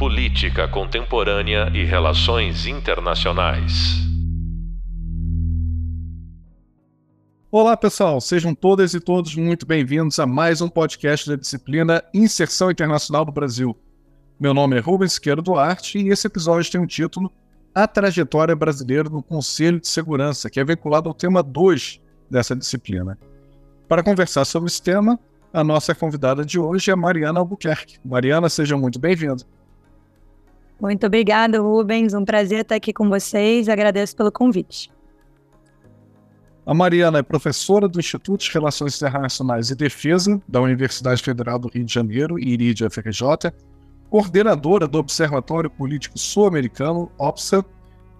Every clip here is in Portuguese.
Política Contemporânea e Relações Internacionais. Olá, pessoal, sejam todas e todos muito bem-vindos a mais um podcast da disciplina Inserção Internacional do Brasil. Meu nome é Rubens Siqueira Duarte e esse episódio tem o título A Trajetória Brasileira no Conselho de Segurança, que é vinculado ao tema 2 dessa disciplina. Para conversar sobre esse tema, a nossa convidada de hoje é Mariana Albuquerque. Mariana, seja muito bem-vinda. Muito obrigada, Rubens. Um prazer estar aqui com vocês. Agradeço pelo convite. A Mariana é professora do Instituto de Relações Internacionais e Defesa da Universidade Federal do Rio de Janeiro, IRID FRJ, coordenadora do Observatório Político Sul-Americano, OPSA,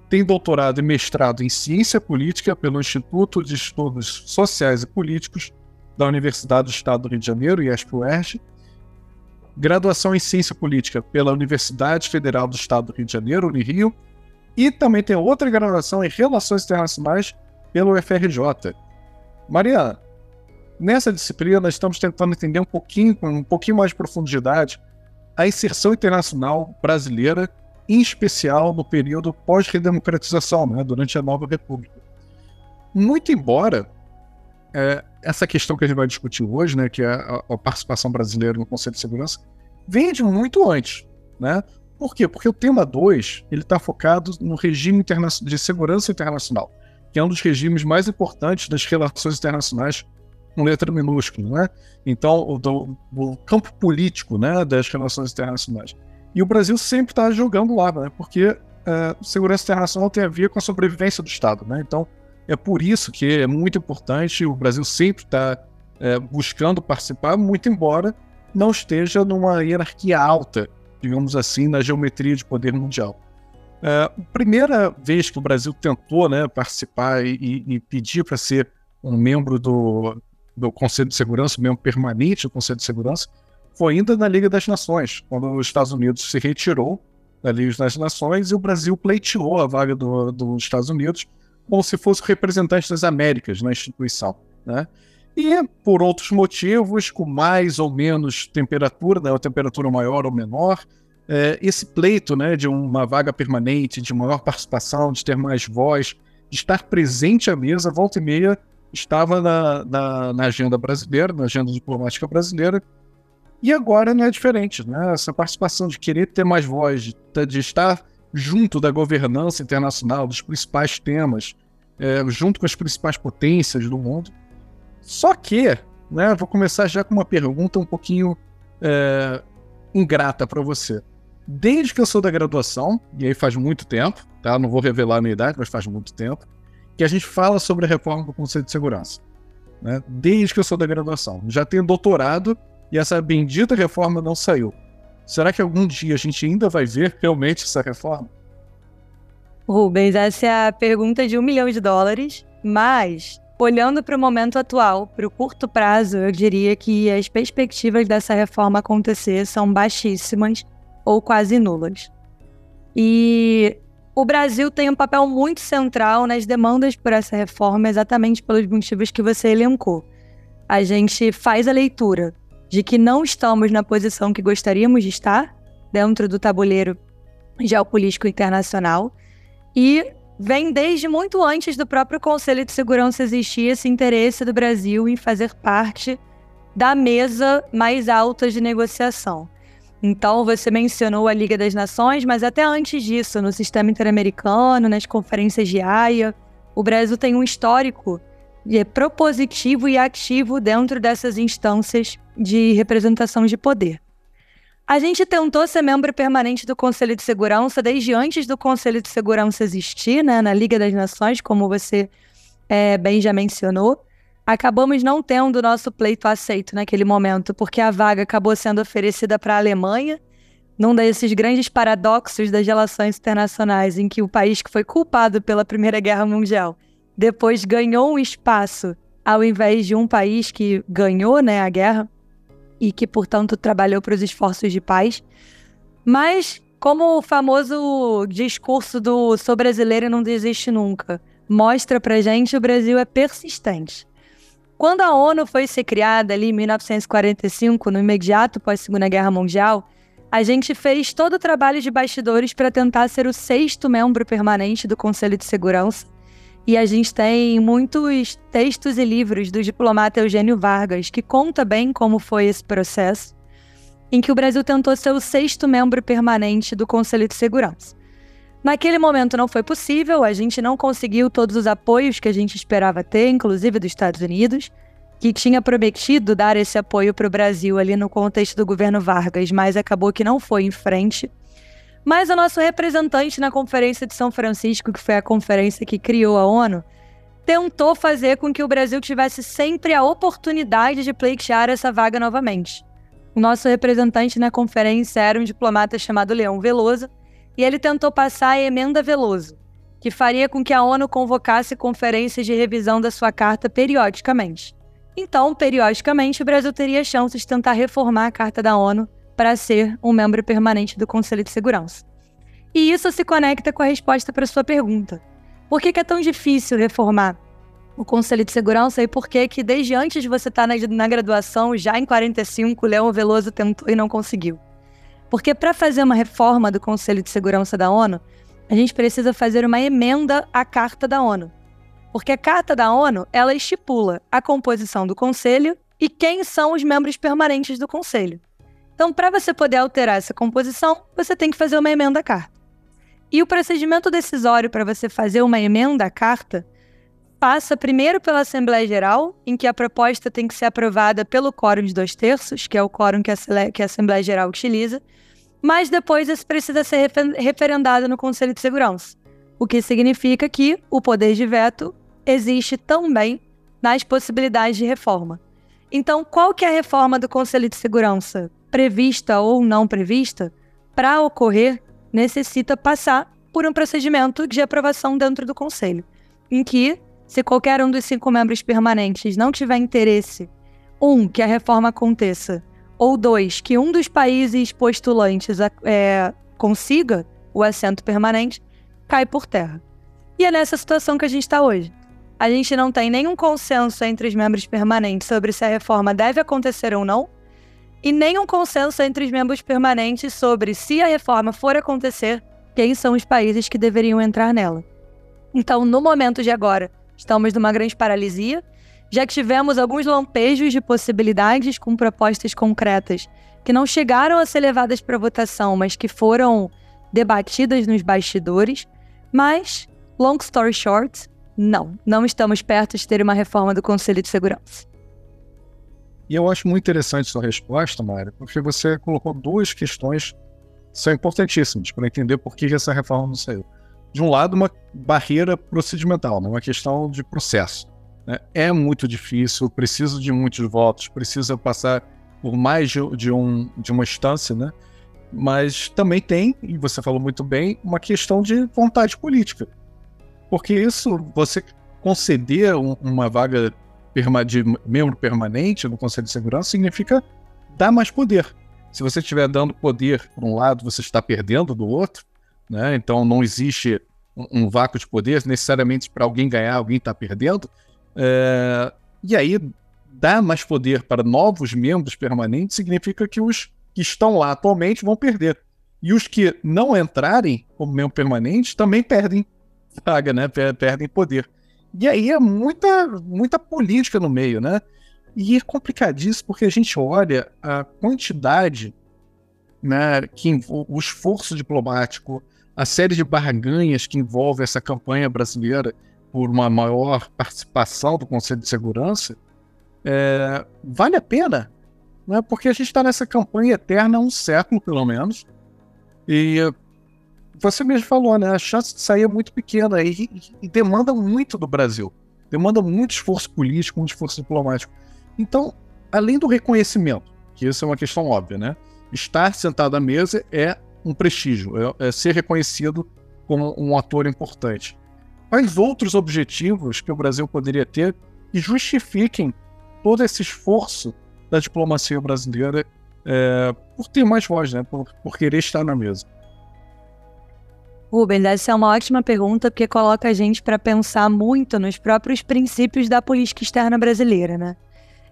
tem doutorado e mestrado em Ciência Política pelo Instituto de Estudos Sociais e Políticos da Universidade do Estado do Rio de Janeiro, IESP-UERJ, graduação em Ciência Política pela Universidade Federal do Estado do Rio de Janeiro, Unirio, e também tem outra graduação em Relações Internacionais pelo UFRJ. Mariana, nessa disciplina estamos tentando entender um pouquinho, com um pouquinho mais de profundidade, a inserção internacional brasileira, em especial no período pós-redemocratização, né, durante a Nova República. Muito embora é, essa questão que a gente vai discutir hoje, né, que é a, a, participação brasileira no Conselho de Segurança, vem de muito antes. Né? Por quê? Porque o tema 2 está focado no regime de segurança internacional, que é um dos regimes mais importantes das relações internacionais com letra minúscula. Né? Então, o, do, campo político né, das relações internacionais. E o Brasil sempre está jogando lá, né? porque é, segurança internacional tem a ver com a sobrevivência do Estado. Né? Então, é por isso que é muito importante, o Brasil sempre está é, buscando participar, muito embora não esteja numa hierarquia alta, digamos assim, na geometria de poder mundial. É, a primeira vez que o Brasil tentou né, participar e, e pedir para ser um membro do, do Conselho de Segurança, um membro permanente do Conselho de Segurança, foi ainda na Liga das Nações, quando os Estados Unidos se retirou da Liga das Nações e o Brasil pleiteou a vaga do, dos Estados Unidos como se fosse representante das Américas na instituição. Né? E por outros motivos, com mais ou menos temperatura, né, uma temperatura maior ou menor, é, esse pleito né, de uma vaga permanente, de maior participação, de ter mais voz, de estar presente à mesa, volta e meia, estava na, na, na agenda brasileira, na agenda diplomática brasileira, e agora não é diferente, né? Essa participação de querer ter mais voz, de, de estar junto da governança internacional, dos principais temas, é, junto com as principais potências do mundo. Só que, né, vou começar já com uma pergunta um pouquinho é, ingrata para você. Desde que eu sou da graduação, e aí faz muito tempo, tá? Não vou revelar a minha idade, mas faz muito tempo, que a gente fala sobre a reforma do Conselho de Segurança. Né? Desde que eu sou da graduação. Já tenho doutorado e essa bendita reforma não saiu. Será que algum dia a gente ainda vai ver realmente essa reforma? Rubens, essa é a pergunta de um milhão de dólares, mas olhando para o momento atual, para o curto prazo, eu diria que as perspectivas dessa reforma acontecer são baixíssimas ou quase nulas. E o Brasil tem um papel muito central nas demandas por essa reforma, exatamente pelos motivos que você elencou. A gente faz a leitura de que não estamos na posição que gostaríamos de estar dentro do tabuleiro geopolítico internacional e vem desde muito antes do próprio Conselho de Segurança existir esse interesse do Brasil em fazer parte da mesa mais alta de negociação. Então, você mencionou a Liga das Nações, mas até antes disso, no sistema interamericano, nas conferências de Haia, o Brasil tem um histórico é propositivo e ativo dentro dessas instâncias de representação de poder. A gente tentou ser membro permanente do Conselho de Segurança desde antes do Conselho de Segurança existir, né, na Liga das Nações, como você é, bem já mencionou. Acabamos não tendo o nosso pleito aceito naquele momento, porque a vaga acabou sendo oferecida para a Alemanha, num desses grandes paradoxos das relações internacionais, em que o país que foi culpado pela Primeira Guerra Mundial depois ganhou um espaço ao invés de um país que ganhou né, a guerra e que, portanto, trabalhou para os esforços de paz. Mas, como o famoso discurso do sou brasileiro e não desiste nunca mostra para gente, o Brasil é persistente. Quando a ONU foi ser criada ali em 1945, no imediato pós Segunda Guerra Mundial, A gente fez todo o trabalho de bastidores para tentar ser o sexto membro permanente do Conselho de Segurança. E a gente tem muitos textos e livros do diplomata Eugênio Vargas que conta bem como foi esse processo, em que o Brasil tentou ser o sexto membro permanente do Conselho de Segurança. Naquele momento não foi possível, a gente não conseguiu todos os apoios que a gente esperava ter, inclusive dos Estados Unidos que tinha prometido dar esse apoio para o Brasil ali no contexto do governo Vargas, mas acabou que não foi em frente. Mas o nosso representante na Conferência de São Francisco, que foi a conferência que criou a ONU, tentou fazer com que o Brasil tivesse sempre a oportunidade de pleitear essa vaga novamente. O nosso representante na conferência era um diplomata chamado Leão Veloso, e ele tentou passar a emenda Veloso, que faria com que a ONU convocasse conferências de revisão da sua carta periodicamente. Então, periodicamente, o Brasil teria chances de tentar reformar a Carta da ONU para ser um membro permanente do Conselho de Segurança. E isso se conecta com a resposta para sua pergunta. Por que, é tão difícil reformar o Conselho de Segurança e por que que desde antes de você estar tá na, na graduação, já em 45, Leão Veloso tentou e não conseguiu? Porque para fazer uma reforma do Conselho de Segurança da ONU, a gente precisa fazer uma emenda à Carta da ONU. Porque a Carta da ONU, ela estipula a composição do conselho e quem são os membros permanentes do conselho. Então, para você poder alterar essa composição, você tem que fazer uma emenda à carta. E o procedimento decisório para você fazer uma emenda à carta passa primeiro pela Assembleia Geral, em que a proposta tem que ser aprovada pelo quórum de dois terços, que é o quórum que a, Assembleia Geral utiliza, mas depois isso precisa ser referendado no Conselho de Segurança, o que significa que o poder de veto existe também nas possibilidades de reforma. Então, qual que é a reforma do Conselho de Segurança, prevista ou não prevista, para ocorrer, necessita passar por um procedimento de aprovação dentro do Conselho, em que, se qualquer um dos cinco membros permanentes não tiver interesse, um, que a reforma aconteça, ou dois, que um dos países postulantes é, consiga o assento permanente, cai por terra. E é nessa situação que a gente está hoje a gente não tem nenhum consenso entre os membros permanentes sobre se a reforma deve acontecer ou não, e nenhum consenso entre os membros permanentes sobre se a reforma for acontecer, quem são os países que deveriam entrar nela. Então, no momento de agora, estamos numa grande paralisia, já que tivemos alguns lampejos de possibilidades com propostas concretas que não chegaram a ser levadas para votação, mas que foram debatidas nos bastidores. Mas, long story short, não, não estamos perto de ter uma reforma do Conselho de Segurança. E eu acho muito interessante sua resposta, Mário, porque você colocou duas questões que são importantíssimas para entender por que essa reforma não saiu. De um lado, uma barreira procedimental, né? uma questão de processo. Né? É muito difícil, precisa de muitos votos, precisa passar por mais de, um, de uma instância, né? mas também tem, e você falou muito bem, uma questão de vontade política. Porque isso, você conceder um, uma vaga de membro permanente no Conselho de Segurança significa dar mais poder. Se você estiver dando poder por um lado, você está perdendo do outro, né? Então não existe um, um vácuo de poder, necessariamente para alguém ganhar, alguém está perdendo. É... E aí, dar mais poder para novos membros permanentes significa que os que estão lá atualmente vão perder. E os que não entrarem como membro permanente também perdem vaga, né? Perdem poder. E aí é muita, muita política no meio, né? E é complicadíssimo porque a gente olha a quantidade, né, que o esforço diplomático, a série de barganhas que envolve essa campanha brasileira por uma maior participação do Conselho de Segurança, é, vale a pena, né? Porque a gente está nessa campanha eterna há um século, pelo menos, e você mesmo falou, né? A chance de sair é muito pequena e, e, demanda muito do Brasil. Demanda muito esforço político, muito esforço diplomático. Então, além do reconhecimento, que isso é uma questão óbvia, né? Estar sentado à mesa é um prestígio, é, é ser reconhecido como um ator importante. Quais outros objetivos que o Brasil poderia ter que justifiquem todo esse esforço da diplomacia brasileira é, por ter mais voz, né? Por, por querer estar na mesa? Rubens, essa é uma ótima pergunta porque coloca a gente para pensar muito nos próprios princípios da política externa brasileira, né?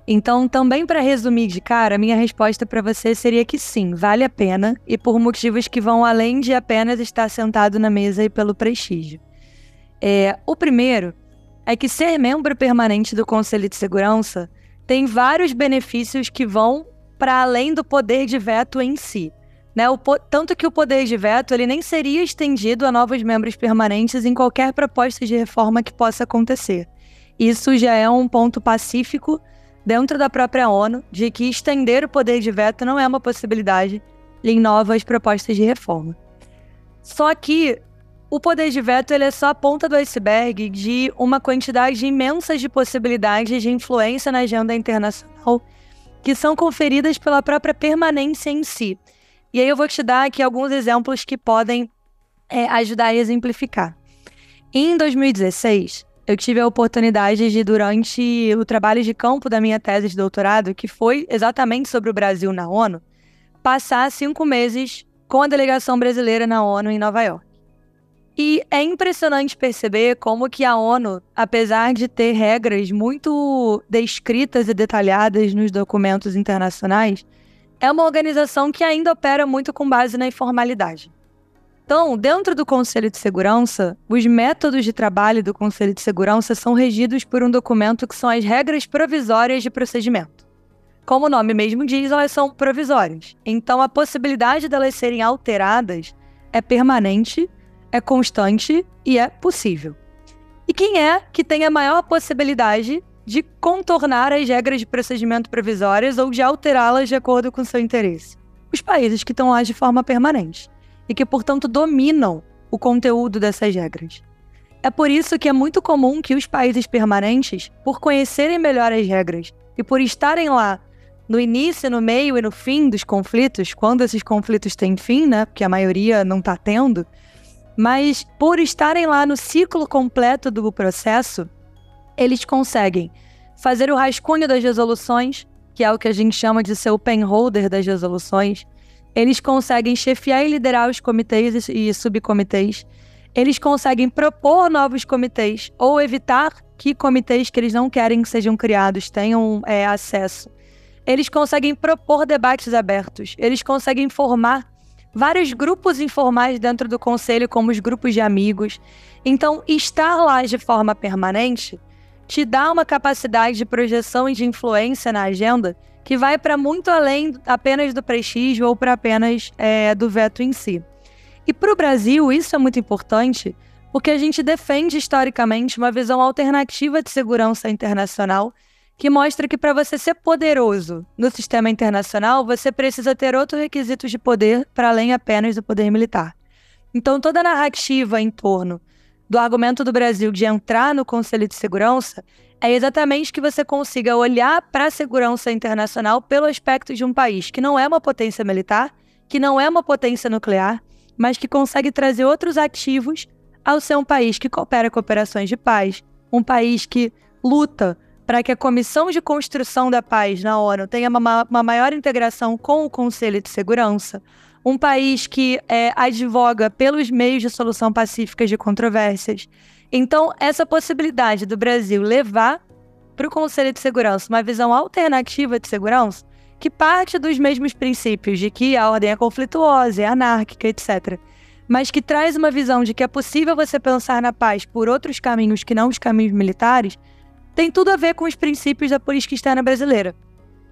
Então, também para resumir de cara, minha resposta para você seria que sim, vale a pena e por motivos que vão além de apenas estar sentado na mesa e pelo prestígio. É, o primeiro é que ser membro permanente do Conselho de Segurança tem vários benefícios que vão para além do poder de veto em si. Né? O, tanto que o poder de veto ele nem seria estendido a novos membros permanentes em qualquer proposta de reforma que possa acontecer. Isso já é um ponto pacífico dentro da própria ONU de que estender o poder de veto não é uma possibilidade em novas propostas de reforma. Só que o poder de veto ele é só a ponta do iceberg de uma quantidade imensa de possibilidades de influência na agenda internacional que são conferidas pela própria permanência em si. E aí eu vou te dar aqui alguns exemplos que podem é, ajudar a exemplificar. Em 2016, eu tive a oportunidade de, durante o trabalho de campo da minha tese de doutorado, que foi exatamente sobre o Brasil na ONU, passar cinco meses com a delegação brasileira na ONU em Nova York. E é impressionante perceber como que a ONU, apesar de ter regras muito descritas e detalhadas nos documentos internacionais, é uma organização que ainda opera muito com base na informalidade. Então, dentro do Conselho de Segurança, os métodos de trabalho do Conselho de Segurança são regidos por um documento que são as regras provisórias de procedimento. Como o nome mesmo diz, elas são provisórias. Então, a possibilidade delas serem alteradas é permanente, é constante e é possível. E quem é que tem a maior possibilidade de contornar as regras de procedimento provisórias ou de alterá-las de acordo com seu interesse? Os países que estão lá de forma permanente e que, portanto, dominam o conteúdo dessas regras. É por isso que é muito comum que os países permanentes, por conhecerem melhor as regras e por estarem lá no início, no meio e no fim dos conflitos, quando esses conflitos têm fim, né? Porque a maioria não está tendo, mas por estarem lá no ciclo completo do processo, eles conseguem fazer o rascunho das resoluções, que é o que a gente chama de ser o pen holder das resoluções, eles conseguem chefiar e liderar os comitês e subcomitês. Eles conseguem propor novos comitês ou evitar que comitês que eles não querem que sejam criados tenham é, acesso. Eles conseguem propor debates abertos. Eles conseguem formar vários grupos informais dentro do conselho, como os grupos de amigos. Então, estar lá de forma permanente te dá uma capacidade de projeção e de influência na agenda que vai para muito além apenas do prestígio ou para apenas é, do veto em si. E para o Brasil, isso é muito importante, porque a gente defende historicamente uma visão alternativa de segurança internacional que mostra que para você ser poderoso no sistema internacional, você precisa ter outros requisitos de poder para além apenas do poder militar. Então, toda a narrativa em torno do argumento do Brasil de entrar no Conselho de Segurança é exatamente que você consiga olhar para a segurança internacional pelo aspecto de um país que não é uma potência militar, que não é uma potência nuclear, mas que consegue trazer outros ativos ao ser um país que coopera com operações de paz, um país que luta para que a Comissão de Construção da Paz na ONU tenha uma, uma maior integração com o Conselho de Segurança, um país que é, advoga pelos meios de solução pacífica de controvérsias, então, essa possibilidade do Brasil levar para o Conselho de Segurança uma visão alternativa de segurança, que parte dos mesmos princípios de que a ordem é conflituosa, é anárquica, etc., mas que traz uma visão de que é possível você pensar na paz por outros caminhos que não os caminhos militares, tem tudo a ver com os princípios da política externa brasileira.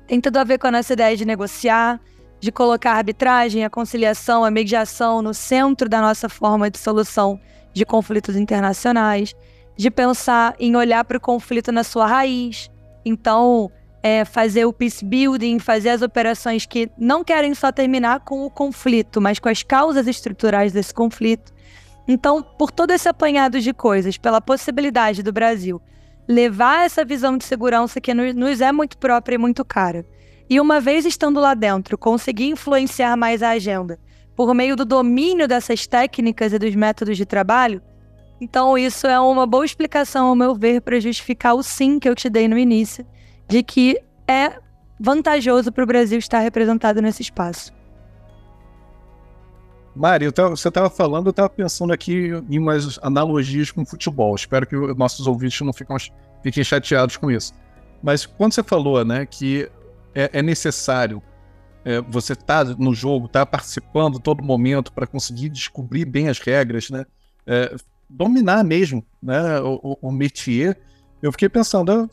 Tem tudo a ver com a nossa ideia de negociar, de colocar a arbitragem, a conciliação, a mediação no centro da nossa forma de solução de conflitos internacionais, de pensar em olhar para o conflito na sua raiz. Então, é, fazer o peace building, fazer as operações que não querem só terminar com o conflito, mas com as causas estruturais desse conflito. Então, por todo esse apanhado de coisas, pela possibilidade do Brasil levar essa visão de segurança que nos é muito própria e muito cara, e uma vez estando lá dentro, conseguir influenciar mais a agenda por meio do domínio dessas técnicas e dos métodos de trabalho. Então, isso é uma boa explicação, ao meu ver, para justificar o sim que eu te dei no início, de que é vantajoso para o Brasil estar representado nesse espaço. Mário, você estava falando, eu estava pensando aqui em umas analogias com futebol. Espero que nossos ouvintes não fiquem, chateados com isso. Mas quando você falou, né, que é, é necessário é, você estar tá no jogo, estar tá participando todo momento para conseguir descobrir bem as regras, né, é, dominar mesmo, né, o, o, métier, eu fiquei pensando, ah,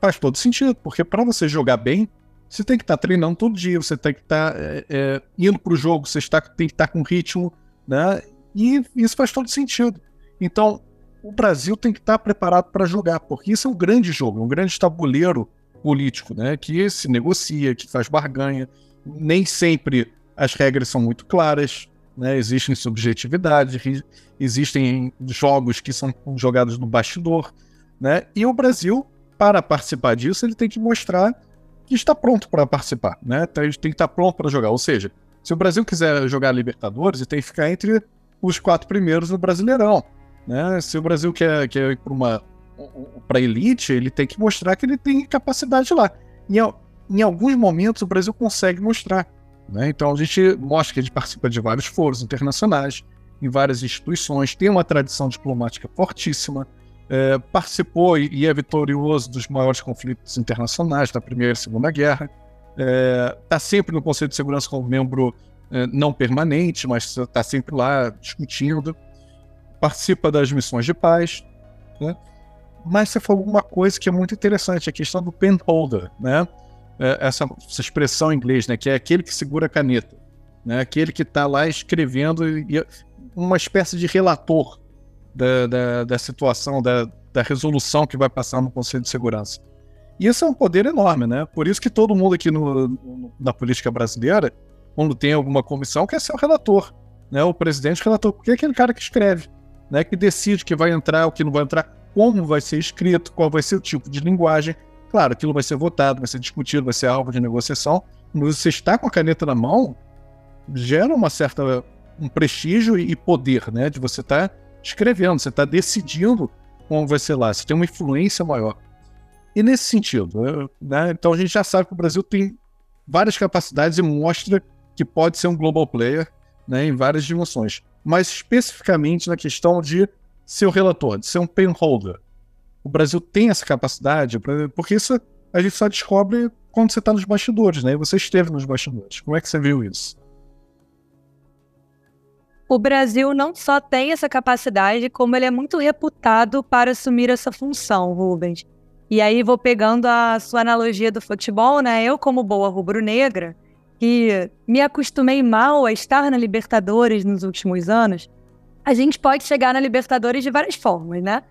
faz todo sentido, porque para você jogar bem, você tem que estar tá treinando todo dia, você tem que estar tá, é, é, indo para o jogo, você está, tem que estar tá com ritmo, né? E isso faz todo sentido. Então, o Brasil tem que estar preparado para jogar, porque isso é um grande jogo, um grande tabuleiro político, né? Que se negocia, que faz barganha. Nem sempre as regras são muito claras, né? Existem subjetividades, existem jogos que são jogados no bastidor, né? E o Brasil, para participar disso, ele tem que mostrar que está pronto para participar, né? Então, tem que estar pronto para jogar. Ou seja, se o Brasil quiser jogar Libertadores, ele tem que ficar entre os quatro primeiros no Brasileirão. Né? Se o Brasil quer, quer ir para uma para elite, ele tem que mostrar que ele tem capacidade lá. Em, em alguns momentos o Brasil consegue mostrar. Né? Então a gente mostra que a gente participa de vários foros internacionais, em várias instituições, tem uma tradição diplomática fortíssima, é, participou e, é vitorioso dos maiores conflitos internacionais da Primeira e Segunda Guerra, está é, tá sempre no Conselho de Segurança como membro é, não permanente, mas está sempre lá discutindo, participa das missões de paz, né? Mas você falou uma coisa que é muito interessante, a questão do pen holder, né? É, essa, essa, expressão em inglês, né? Que é aquele que segura a caneta, né? Aquele que está lá escrevendo e, uma espécie de relator da, da, da situação, da, da resolução que vai passar no Conselho de Segurança. E isso é um poder enorme, né? Por isso que todo mundo aqui no, no, na política brasileira, quando tem alguma comissão, quer ser o relator, né? O presidente relator, porque é aquele cara que escreve, né? Que decide que vai entrar, o que não vai entrar, como vai ser escrito, qual vai ser o tipo de linguagem. Claro, aquilo vai ser votado, vai ser discutido, vai ser alvo de negociação. Mas você está com a caneta na mão, gera uma certa um prestígio e poder, né? De você estar tá escrevendo, você está decidindo como vai ser lá, você tem uma influência maior. E nesse sentido, né, então a gente já sabe que o Brasil tem várias capacidades e mostra que pode ser um global player né, em várias dimensões. Mas especificamente na questão de ser o relator, de ser um pen holder. O Brasil tem essa capacidade, porque isso a gente só descobre quando você está nos bastidores, né? Você esteve nos bastidores. Como é que você viu isso? O Brasil não só tem essa capacidade, como ele é muito reputado para assumir essa função, Rubens. E aí vou pegando a sua analogia do futebol, né? Eu, como boa rubro-negra, que me acostumei mal a estar na Libertadores nos últimos anos, a gente pode chegar na Libertadores de várias formas, né?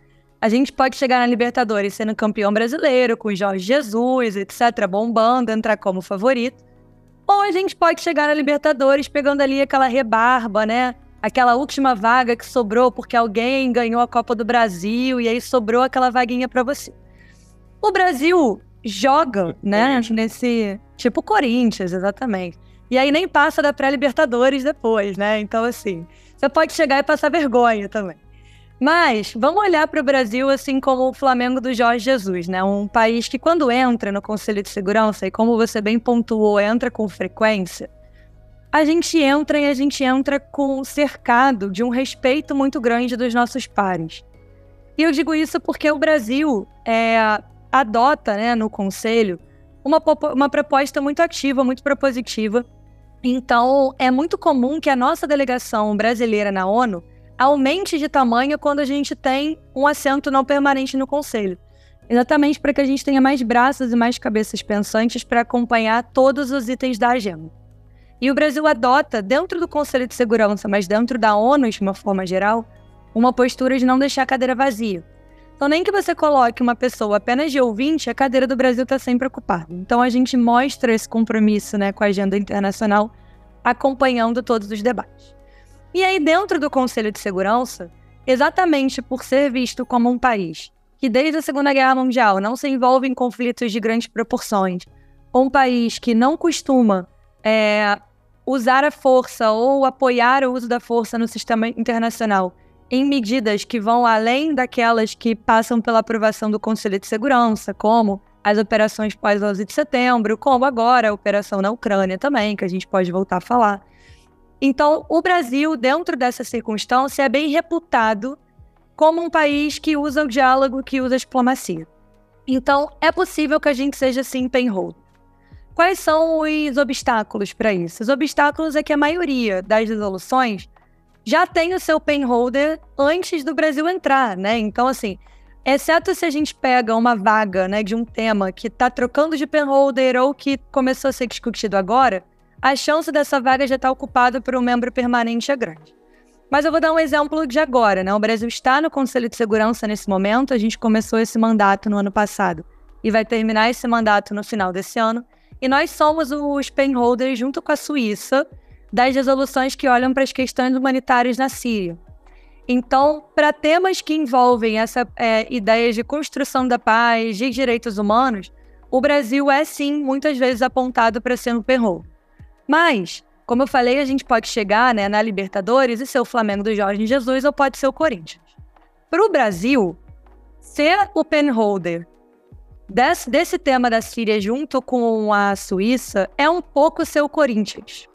A gente pode chegar na Libertadores sendo campeão brasileiro, com Jorge Jesus, etc., bombando, entrar como favorito. Ou a gente pode chegar na Libertadores pegando ali aquela rebarba, né? Aquela última vaga que sobrou porque alguém ganhou a Copa do Brasil e aí sobrou aquela vaguinha para você. O Brasil joga, né, nesse tipo Corinthians, exatamente. E aí nem passa da pré-Libertadores depois, né? Então assim, você pode chegar e passar vergonha também. Mas vamos olhar para o Brasil assim como o Flamengo do Jorge Jesus, né? Um país que quando entra no Conselho de Segurança e como você bem pontuou, entra com frequência. A gente entra e a gente entra com cercado de um respeito muito grande dos nossos pares. E eu digo isso porque o Brasil é, adota né, no Conselho uma, uma proposta muito ativa, muito propositiva. Então, é muito comum que a nossa delegação brasileira na ONU aumente de tamanho quando a gente tem um assento não permanente no Conselho. Exatamente para que a gente tenha mais braços e mais cabeças pensantes para acompanhar todos os itens da agenda. E o Brasil adota, dentro do Conselho de Segurança, mas dentro da ONU de uma forma geral, uma postura de não deixar a cadeira vazia. Então, nem que você coloque uma pessoa apenas de ouvinte, a cadeira do Brasil está sempre ocupada. Então, a gente mostra esse compromisso né, com a agenda internacional, acompanhando todos os debates. E aí, dentro do Conselho de Segurança, exatamente por ser visto como um país que, desde a Segunda Guerra Mundial, não se envolve em conflitos de grandes proporções, um país que não costuma é, usar a força ou apoiar o uso da força no sistema internacional em medidas que vão além daquelas que passam pela aprovação do Conselho de Segurança, como as operações pós-11 de setembro, como agora a operação na Ucrânia também, que a gente pode voltar a falar. Então, o Brasil, dentro dessa circunstância, é bem reputado como um país que usa o diálogo, que usa a diplomacia. Então, é possível que a gente seja sim penholder. Quais são os obstáculos para isso? Os obstáculos é que a maioria das resoluções já tem o seu penholder antes do Brasil entrar, né? Então, assim, exceto se a gente pega uma vaga, né, de um tema que está trocando de penholder ou que começou a ser discutido agora, a chance dessa vaga já estar tá ocupada por um membro permanente é grande. Mas eu vou dar um exemplo de agora, né? O Brasil está no Conselho de Segurança nesse momento, a gente começou esse mandato no ano passado e vai terminar esse mandato no final desse ano. E nós somos os penholders, junto com a Suíça, das resoluções que olham para as questões humanitárias na Síria. Então, para temas que envolvem essa é, ideia de construção da paz, de direitos humanos, o Brasil é sim muitas vezes apontado para ser um penholder. Mas, como eu falei, a gente pode chegar né, na Libertadores e ser o Flamengo do Jorge Jesus ou pode ser o Corinthians. Para o Brasil, ser o penholder desse, desse tema da Síria junto com a Suíça é um pouco ser o Corinthians.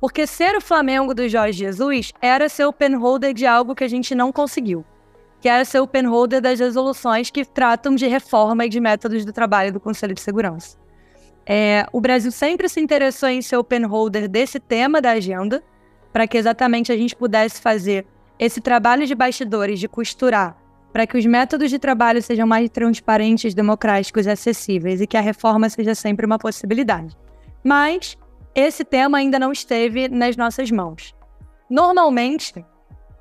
Porque ser o Flamengo do Jorge Jesus era ser o penholder de algo que a gente não conseguiu. Que era ser o penholder das resoluções que tratam de reforma e de métodos do trabalho do Conselho de Segurança. É, o Brasil sempre se interessou em ser o penholder desse tema da agenda, para que exatamente a gente pudesse fazer esse trabalho de bastidores, de costurar, para que os métodos de trabalho sejam mais transparentes, democráticos e acessíveis e que a reforma seja sempre uma possibilidade. Mas esse tema ainda não esteve nas nossas mãos. Normalmente,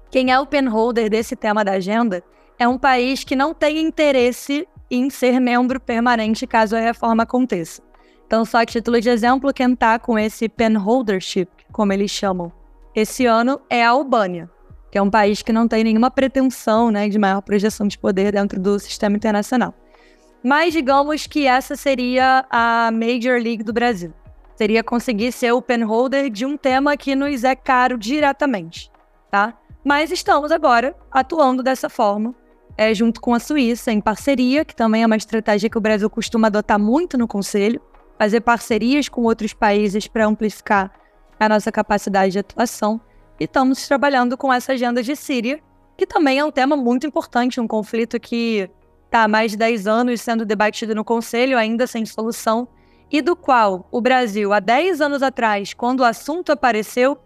quem é o penholder desse tema da agenda é um país que não tem interesse em ser membro permanente caso a reforma aconteça. Então, só a título de exemplo, quem está com esse penholdership, como eles chamam, esse ano é a Albânia, que é um país que não tem nenhuma pretensão né, de maior projeção de poder dentro do sistema internacional. Mas digamos que essa seria a Major League do Brasil. Seria conseguir ser o penholder de um tema que nos é caro diretamente, tá? Mas estamos agora atuando dessa forma, é, junto com a Suíça, em parceria, que também é uma estratégia que o Brasil costuma adotar muito no Conselho, fazer parcerias com outros países para amplificar a nossa capacidade de atuação. E estamos trabalhando com essa agenda de Síria, que também é um tema muito importante, um conflito que está há mais de 10 anos sendo debatido no Conselho, ainda sem solução, e do qual o Brasil, há 10 anos atrás, quando o assunto apareceu,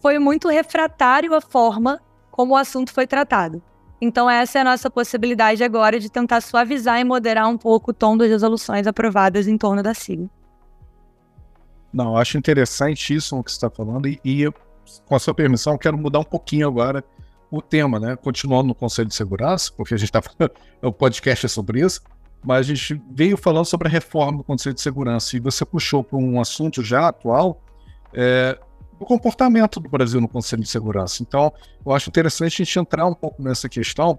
foi muito refratário à forma como o assunto foi tratado. Então, essa é a nossa possibilidade agora de tentar suavizar e moderar um pouco o tom das resoluções aprovadas em torno da sigla. Não, acho interessante isso que você está falando e, e, com a sua permissão, quero mudar um pouquinho agora o tema, né? Continuando no Conselho de Segurança, porque a gente está o podcast é sobre isso, mas a gente veio falando sobre a reforma do Conselho de Segurança e você puxou para um assunto já atual, é, o comportamento do Brasil no Conselho de Segurança. Então, eu acho interessante a gente entrar um pouco nessa questão,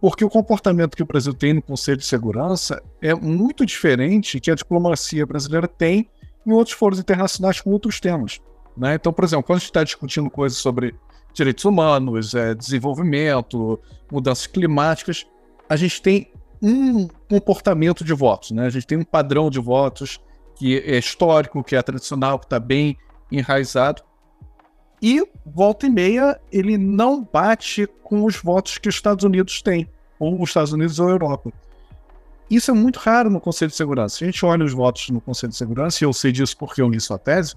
porque o comportamento que o Brasil tem no Conselho de Segurança é muito diferente que a diplomacia brasileira tem em outros foros internacionais com outros temas. Né? Então, por exemplo, quando a gente está discutindo coisas sobre direitos humanos, é, desenvolvimento, mudanças climáticas, a gente tem um comportamento de votos, né? A gente tem um padrão de votos que é histórico, que é tradicional, que está bem enraizado. E, volta e meia, ele não bate com os votos que os Estados Unidos têm, ou os Estados Unidos ou a Europa. Isso é muito raro no Conselho de Segurança. Se a gente olha os votos no Conselho de Segurança, e eu sei disso porque eu li sua tese,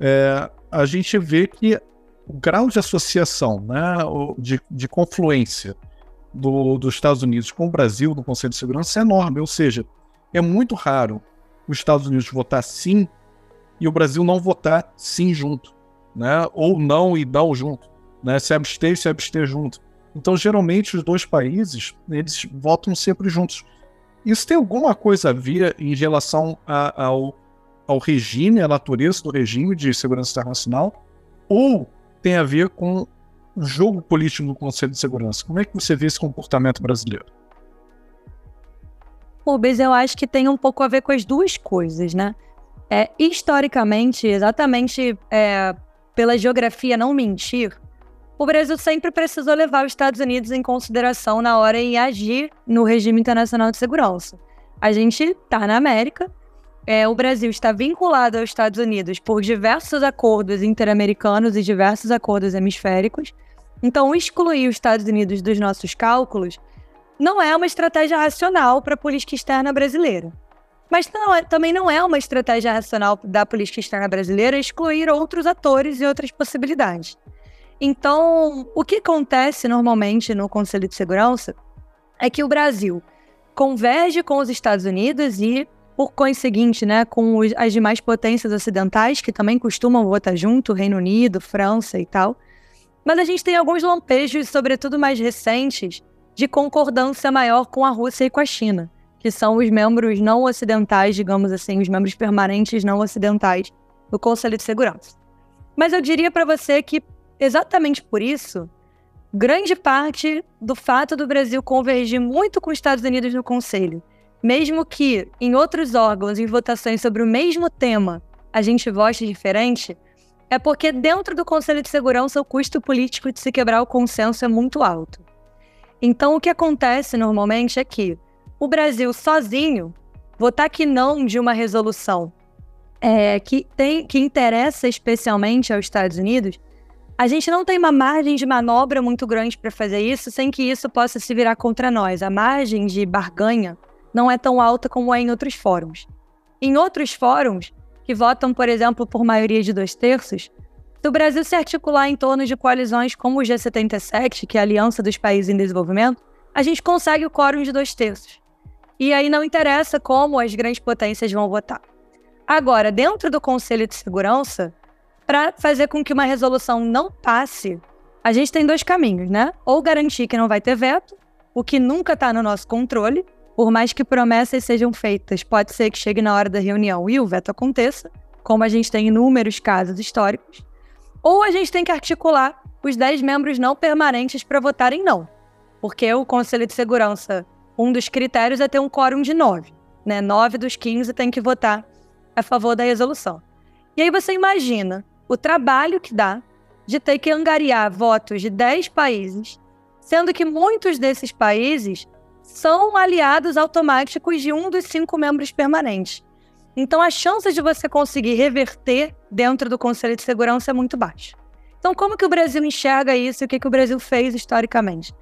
é, a gente vê que o grau de associação, né, de, de confluência do, dos Estados Unidos com o Brasil no Conselho de Segurança é enorme. Ou seja, é muito raro os Estados Unidos votar sim e o Brasil não votar sim junto, né? Ou não e não junto, né? Se abster, se abster junto. Então, geralmente, os dois países, eles votam sempre juntos. Isso tem alguma coisa a ver em relação a, ao, ao regime, à natureza do regime de segurança internacional? Ou tem a ver com jogo político no Conselho de Segurança? Como é que você vê esse comportamento brasileiro? Rubens, eu acho que tem um pouco a ver com as duas coisas, né? É, historicamente, exatamente é, pela geografia não mentir, o Brasil sempre precisou levar os Estados Unidos em consideração na hora em agir no regime internacional de segurança. A gente está na América, é, o Brasil está vinculado aos Estados Unidos por diversos acordos interamericanos e diversos acordos hemisféricos. Então, excluir os Estados Unidos dos nossos cálculos não é uma estratégia racional para a política externa brasileira. Mas não é, também não é uma estratégia racional da política externa brasileira excluir outros atores e outras possibilidades. Então, o que acontece normalmente no Conselho de Segurança é que o Brasil converge com os Estados Unidos e, por conseguinte, né, com os, as demais potências ocidentais, que também costumam votar junto, Reino Unido, França e tal. Mas a gente tem alguns lampejos, sobretudo mais recentes, de concordância maior com a Rússia e com a China que são os membros não ocidentais, digamos assim, os membros permanentes não ocidentais do Conselho de Segurança. Mas eu diria para você que, exatamente por isso, grande parte do fato do Brasil convergir muito com os Estados Unidos no Conselho, mesmo que em outros órgãos, em votações sobre o mesmo tema, a gente vote diferente, é porque dentro do Conselho de Segurança o custo político de se quebrar o consenso é muito alto. Então, o que acontece normalmente é que o Brasil sozinho votar que não de uma resolução é, que, tem, que interessa especialmente aos Estados Unidos, a gente não tem uma margem de manobra muito grande para fazer isso sem que isso possa se virar contra nós. A margem de barganha não é tão alta como é em outros fóruns. Em outros fóruns, que votam, por exemplo, por maioria de dois terços, se o Brasil se articular em torno de coalizões como o G77, que é a Aliança dos Países em Desenvolvimento, a gente consegue o quórum de dois terços. E aí não interessa como as grandes potências vão votar. Agora, dentro do Conselho de Segurança, para fazer com que uma resolução não passe, a gente tem dois caminhos, né? Ou garantir que não vai ter veto, o que nunca está no nosso controle, por mais que promessas sejam feitas, pode ser que chegue na hora da reunião e o veto aconteça, como a gente tem inúmeros casos históricos. Ou a gente tem que articular os 10 membros não permanentes para votarem não, porque o Conselho de Segurança um dos critérios é ter um quórum de nove. Né? Nove dos 15 tem que votar a favor da resolução. E aí você imagina o trabalho que dá de ter que angariar votos de 10 países, sendo que muitos desses países são aliados automáticos de um dos cinco membros permanentes. Então, a chance de você conseguir reverter dentro do Conselho de Segurança é muito baixa. Então, como que o Brasil enxerga isso e o que, que o Brasil fez historicamente?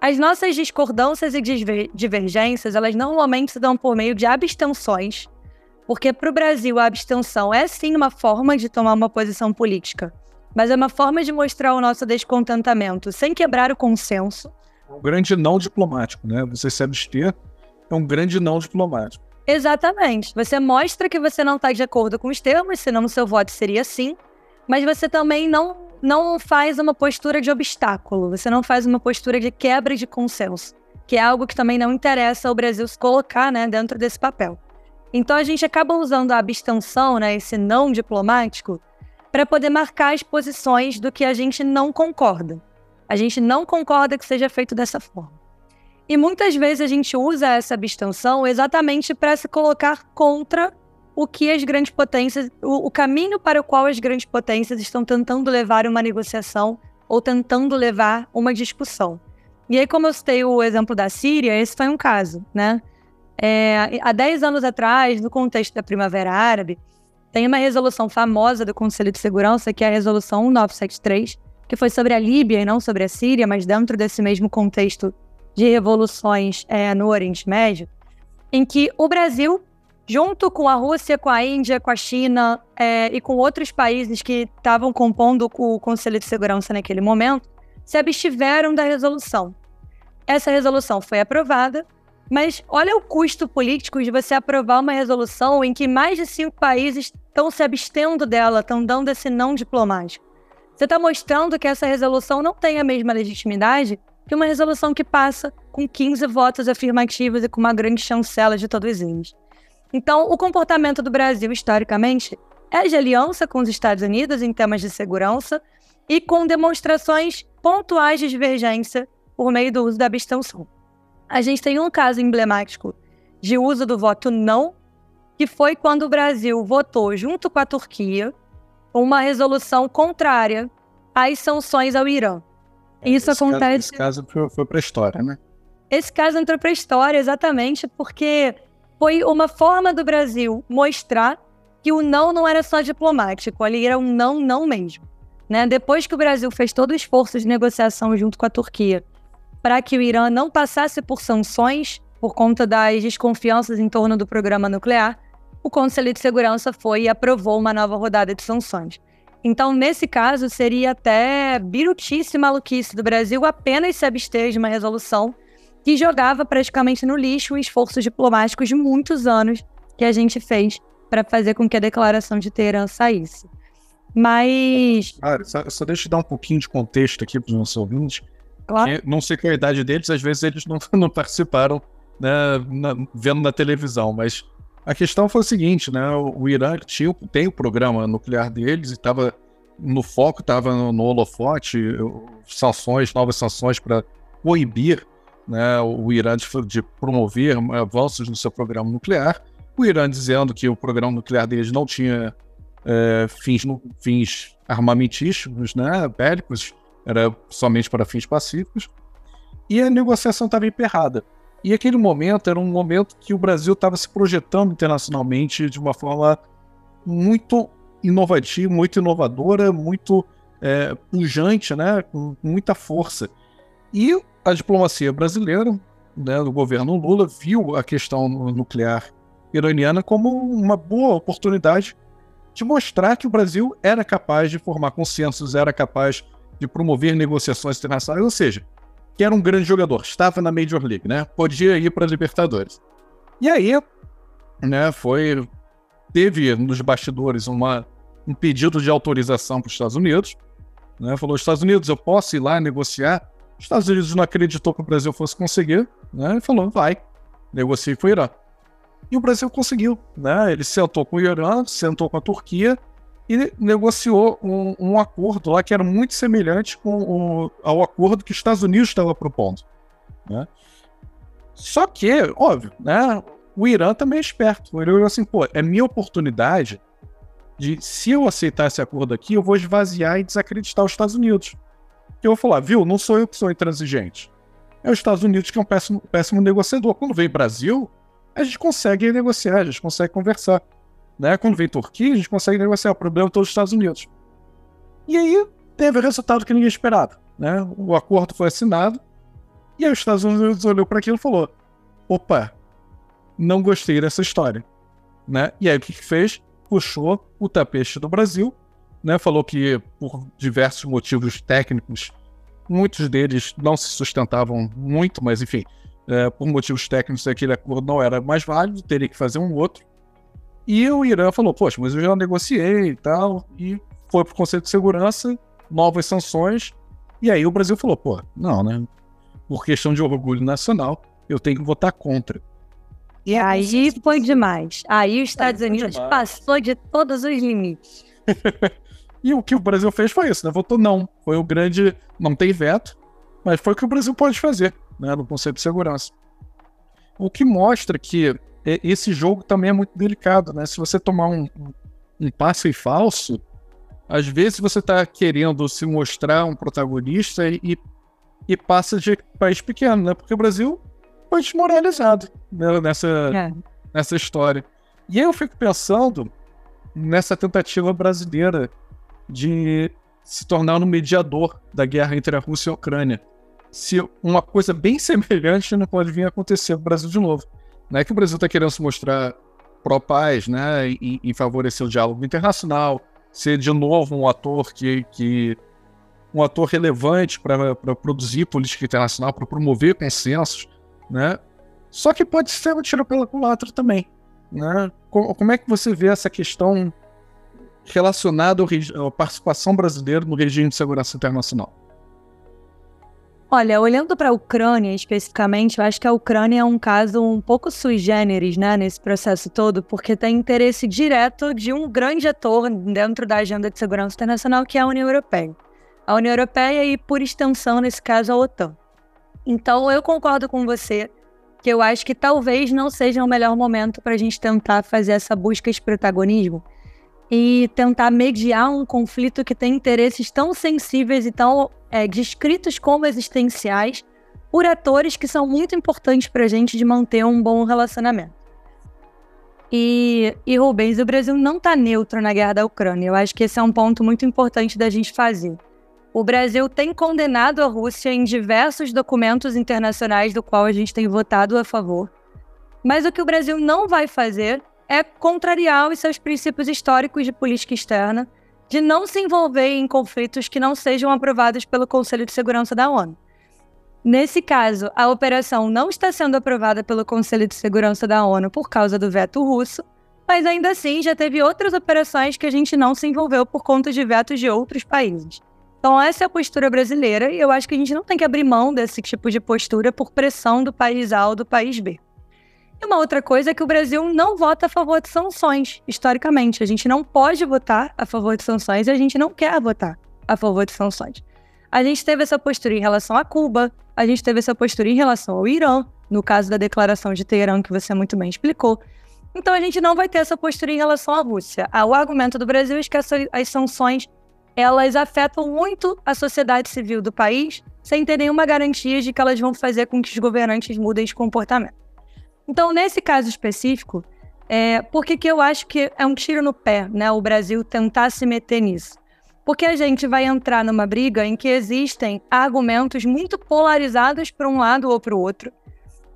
As nossas discordâncias e divergências, elas normalmente se dão por meio de abstenções, porque para o Brasil a abstenção é sim uma forma de tomar uma posição política, mas é uma forma de mostrar o nosso descontentamento sem quebrar o consenso. Um grande não diplomático, né? Você se abster é um grande não diplomático. Exatamente. Você mostra que você não está de acordo com os termos, senão o seu voto seria sim, mas você também não não faz uma postura de obstáculo, você não faz uma postura de quebra de consenso, que é algo que também não interessa ao Brasil se colocar né, dentro desse papel. Então a gente acaba usando a abstenção, né, esse não diplomático, para poder marcar as posições do que a gente não concorda. A gente não concorda que seja feito dessa forma. E muitas vezes a gente usa essa abstenção exatamente para se colocar contra o que as grandes potências, o, o caminho para o qual as grandes potências estão tentando levar uma negociação ou tentando levar uma discussão. E aí, como eu citei o exemplo da Síria, esse foi um caso, né? É, há 10 anos atrás, no contexto da Primavera Árabe, tem uma resolução famosa do Conselho de Segurança, que é a Resolução 1973, que foi sobre a Líbia e não sobre a Síria, mas dentro desse mesmo contexto de revoluções é, no Oriente Médio, em que o Brasil junto com a Rússia, com a Índia, com a China é, e com outros países que estavam compondo o Conselho de Segurança naquele momento, se abstiveram da resolução. Essa resolução foi aprovada, mas olha o custo político de você aprovar uma resolução em que mais de cinco países estão se abstendo dela, estão dando esse não diplomático. Você está mostrando que essa resolução não tem a mesma legitimidade que uma resolução que passa com 15 votos afirmativos e com uma grande chancela de todos eles. Então, o comportamento do Brasil, historicamente, é de aliança com os Estados Unidos em temas de segurança e com demonstrações pontuais de divergência por meio do uso da abstenção. A gente tem um caso emblemático de uso do voto não, que foi quando o Brasil votou, junto com a Turquia, uma resolução contrária às sanções ao Irã. É, Isso esse acontece. Caso, esse caso foi, foi para a história, né? Esse caso entrou para a história exatamente porque foi uma forma do Brasil mostrar que o não não era só diplomático, ali era um não, não mesmo. Né? Depois que o Brasil fez todo o esforço de negociação junto com a Turquia para que o Irã não passasse por sanções por conta das desconfianças em torno do programa nuclear, o Conselho de Segurança foi e aprovou uma nova rodada de sanções. Então, nesse caso, seria até birutice e maluquice do Brasil apenas se abster de uma resolução que jogava praticamente no lixo esforços diplomáticos de muitos anos que a gente fez para fazer com que a declaração de Teherã saísse. Mas. Cara, só, só deixa eu dar um pouquinho de contexto aqui para os nossos ouvintes. Claro. não sei qual é a idade deles, às vezes eles não, não participaram né, na, vendo na televisão, mas a questão foi o seguinte, né? O, Irã tinha, tem o programa nuclear deles e estava no foco, estava no, no holofote, sanções, novas sanções para coibir né, o Irã de, de, promover avanços no seu programa nuclear. O Irã dizendo que o programa nuclear deles não tinha é, fins, fins armamentísticos, né, bélicos, era somente para fins pacíficos. E a negociação estava emperrada. E aquele momento era um momento que o Brasil estava se projetando internacionalmente de uma forma muito inovativa, muito inovadora, muito é, pujante, né, com muita força. E a diplomacia brasileira, né, do governo Lula, viu a questão nuclear iraniana como uma boa oportunidade de mostrar que o Brasil era capaz de formar consensos, era capaz de promover negociações internacionais, ou seja, que era um grande jogador, estava na Major League, né? Podia ir para a Libertadores. E aí, né, foi teve nos bastidores uma, um pedido de autorização para os Estados Unidos, né? Falou: Estados Unidos, eu posso ir lá negociar? Os Estados Unidos não acreditou que o Brasil fosse conseguir, né? E falou: vai, negocie com o Irã. E o Brasil conseguiu, né? Ele sentou com o Irã, sentou com a Turquia e negociou um, um, acordo lá que era muito semelhante com o, ao acordo que os Estados Unidos estava propondo. Né? Só que, óbvio, né, o Irã também é esperto. Ele olhou assim, pô, é minha oportunidade de, se eu aceitar esse acordo aqui, eu vou esvaziar e desacreditar os Estados Unidos. Eu vou falar, viu, não sou eu que sou intransigente. É os Estados Unidos que é um péssimo, péssimo negociador. Quando vem Brasil, a gente consegue negociar, a gente consegue conversar. Né? Quando vem Turquia, a gente consegue negociar. O problema é todos os Estados Unidos. E aí teve o resultado que ninguém esperava. Né? O acordo foi assinado. E aí os Estados Unidos olhou para aquilo e falou: opa, não gostei dessa história. Né? E aí o que, que fez? Puxou o tapete do Brasil, né? falou que por diversos motivos técnicos, muitos deles não se sustentavam muito, mas enfim, é, por motivos técnicos aquele acordo não era mais válido, teria que fazer um outro. E o Irã falou, poxa, mas eu já negociei e tal, e foi pro Conselho de Segurança, novas sanções, e aí o Brasil falou, pô, não, né? Por questão de orgulho nacional, eu tenho que votar contra. E aí foi demais. Aí os Estados aí Unidos demais. passou de todos os limites. e o que o Brasil fez foi isso, né? Votou não. Foi o grande. Não tem veto, mas foi o que o Brasil pode fazer, né? No Conselho de Segurança. O que mostra que esse jogo também é muito delicado, né? Se você tomar um, um passe falso, às vezes você está querendo se mostrar um protagonista e, e passa de país pequeno, né? Porque o Brasil foi desmoralizado né? nessa, é. nessa história. E aí eu fico pensando nessa tentativa brasileira de se tornar um mediador da guerra entre a Rússia e a Ucrânia. Se uma coisa bem semelhante não pode vir a acontecer no Brasil de novo. É que o Brasil está querendo se mostrar pró-paz, né, e, e, favorecer o diálogo internacional, ser de novo um ator que, que um ator relevante para produzir política internacional, para promover consensos, né? Só que pode ser um tiro pela culatra também, né? Como é que você vê essa questão relacionada à participação brasileira no regime de segurança internacional? Olha, olhando para a Ucrânia especificamente, eu acho que a Ucrânia é um caso um pouco sui generis, né, nesse processo todo, porque tem interesse direto de um grande ator dentro da agenda de segurança internacional, que é a União Europeia. A União Europeia e, por extensão, nesse caso, a OTAN. Então, eu concordo com você que eu acho que talvez não seja o melhor momento para a gente tentar fazer essa busca de protagonismo e tentar mediar um conflito que tem interesses tão sensíveis e tão é, descritos como existenciais por atores que são muito importantes para a gente de manter um bom relacionamento. E, e Rubens, o Brasil não está neutro na guerra da Ucrânia. Eu acho que esse é um ponto muito importante da gente fazer. O Brasil tem condenado a Rússia em diversos documentos internacionais do qual a gente tem votado a favor. Mas o que o Brasil não vai fazer é contrariar os seus princípios históricos de política externa, de não se envolver em conflitos que não sejam aprovados pelo Conselho de Segurança da ONU. Nesse caso, a operação não está sendo aprovada pelo Conselho de Segurança da ONU por causa do veto russo, mas ainda assim já teve outras operações que a gente não se envolveu por conta de vetos de outros países. Então, essa é a postura brasileira e eu acho que a gente não tem que abrir mão desse tipo de postura por pressão do país A ou do país B. E uma outra coisa é que o Brasil não vota a favor de sanções, historicamente. A gente não pode votar a favor de sanções e a gente não quer votar a favor de sanções. A gente teve essa postura em relação a Cuba, a gente teve essa postura em relação ao Irã, no caso da declaração de Teherã, que você muito bem explicou. Então a gente não vai ter essa postura em relação à Rússia. O argumento do Brasil é que as sanções elas afetam muito a sociedade civil do país, sem ter nenhuma garantia de que elas vão fazer com que os governantes mudem de comportamento. Então, nesse caso específico, é, por que, que eu acho que é um tiro no pé, né, o Brasil tentar se meter nisso? Porque a gente vai entrar numa briga em que existem argumentos muito polarizados para um lado ou para o outro,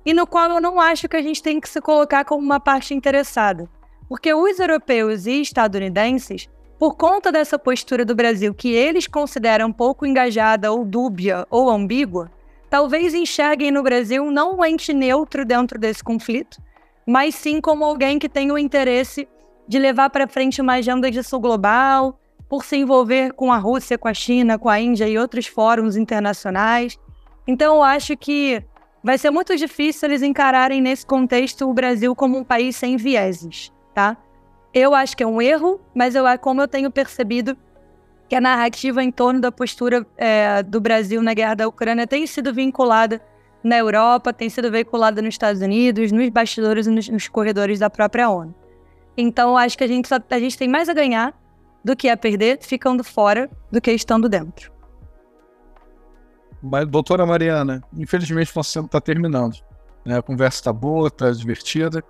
e no qual eu não acho que a gente tem que se colocar como uma parte interessada. Porque os europeus e estadunidenses, por conta dessa postura do Brasil que eles consideram pouco engajada ou dúbia ou ambígua, talvez enxerguem no Brasil não um ente neutro dentro desse conflito, mas sim como alguém que tem o interesse de levar para frente uma agenda de sul global, por se envolver com a Rússia, com a China, com a Índia e outros fóruns internacionais. Então, eu acho que vai ser muito difícil eles encararem nesse contexto o Brasil como um país sem vieses, tá? Eu acho que é um erro, mas eu, como eu tenho percebido, que a narrativa em torno da postura é, do Brasil na guerra da Ucrânia tem sido vinculada na Europa, tem sido veiculada nos Estados Unidos, nos bastidores e nos, nos corredores da própria ONU. Então, acho que a gente, só, a gente tem mais a ganhar do que a perder ficando fora do que estando dentro. Mas, doutora Mariana, infelizmente nosso tempo está terminando. Né? A conversa está boa, está divertida.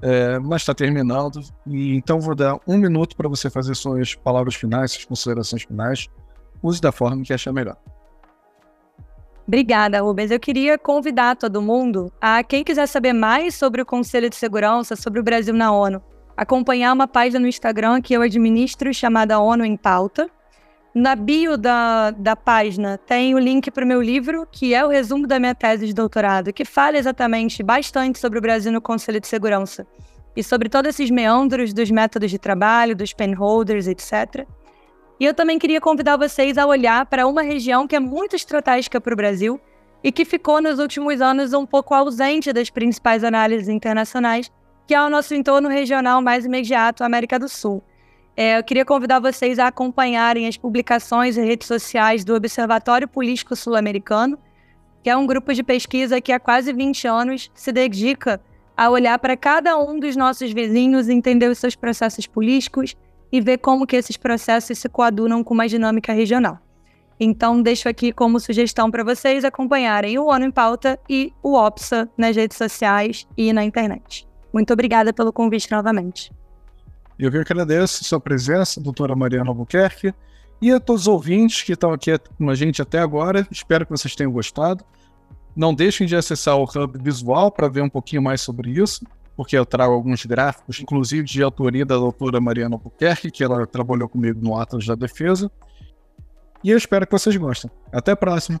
É, mas está terminando, e então vou dar um minuto para você fazer suas palavras finais, suas considerações finais. Use da forma que achar melhor. Obrigada, Rubens. Eu queria convidar todo mundo a quem quiser saber mais sobre o Conselho de Segurança, sobre o Brasil na ONU, acompanhar uma página no Instagram que eu administro chamada ONU em Pauta. Na bio da, da página tem o link para o meu livro, que é o resumo da minha tese de doutorado, que fala exatamente bastante sobre o Brasil no Conselho de Segurança e sobre todos esses meandros dos métodos de trabalho, dos penholders, etc. E eu também queria convidar vocês a olhar para uma região que é muito estratégica para o Brasil e que ficou nos últimos anos um pouco ausente das principais análises internacionais, que é o nosso entorno regional mais imediato, América do Sul. É, eu queria convidar vocês a acompanharem as publicações e redes sociais do Observatório Político Sul-Americano, que é um grupo de pesquisa que há quase 20 anos se dedica a olhar para cada um dos nossos vizinhos, entender os seus processos políticos e ver como que esses processos se coadunam com uma dinâmica regional. Então, deixo aqui como sugestão para vocês acompanharem o ONU em Pauta e o OPSA nas redes sociais e na internet. Muito obrigada pelo convite novamente. Eu que agradeço sua presença, doutora Mariana Albuquerque, e a todos os ouvintes que estão aqui com a gente até agora. Espero que vocês tenham gostado. Não deixem de acessar o Hub Visual para ver um pouquinho mais sobre isso, porque eu trago alguns gráficos, inclusive de autoria da doutora Mariana Albuquerque, que ela trabalhou comigo no Atlas da Defesa. E eu espero que vocês gostem. Até a próxima!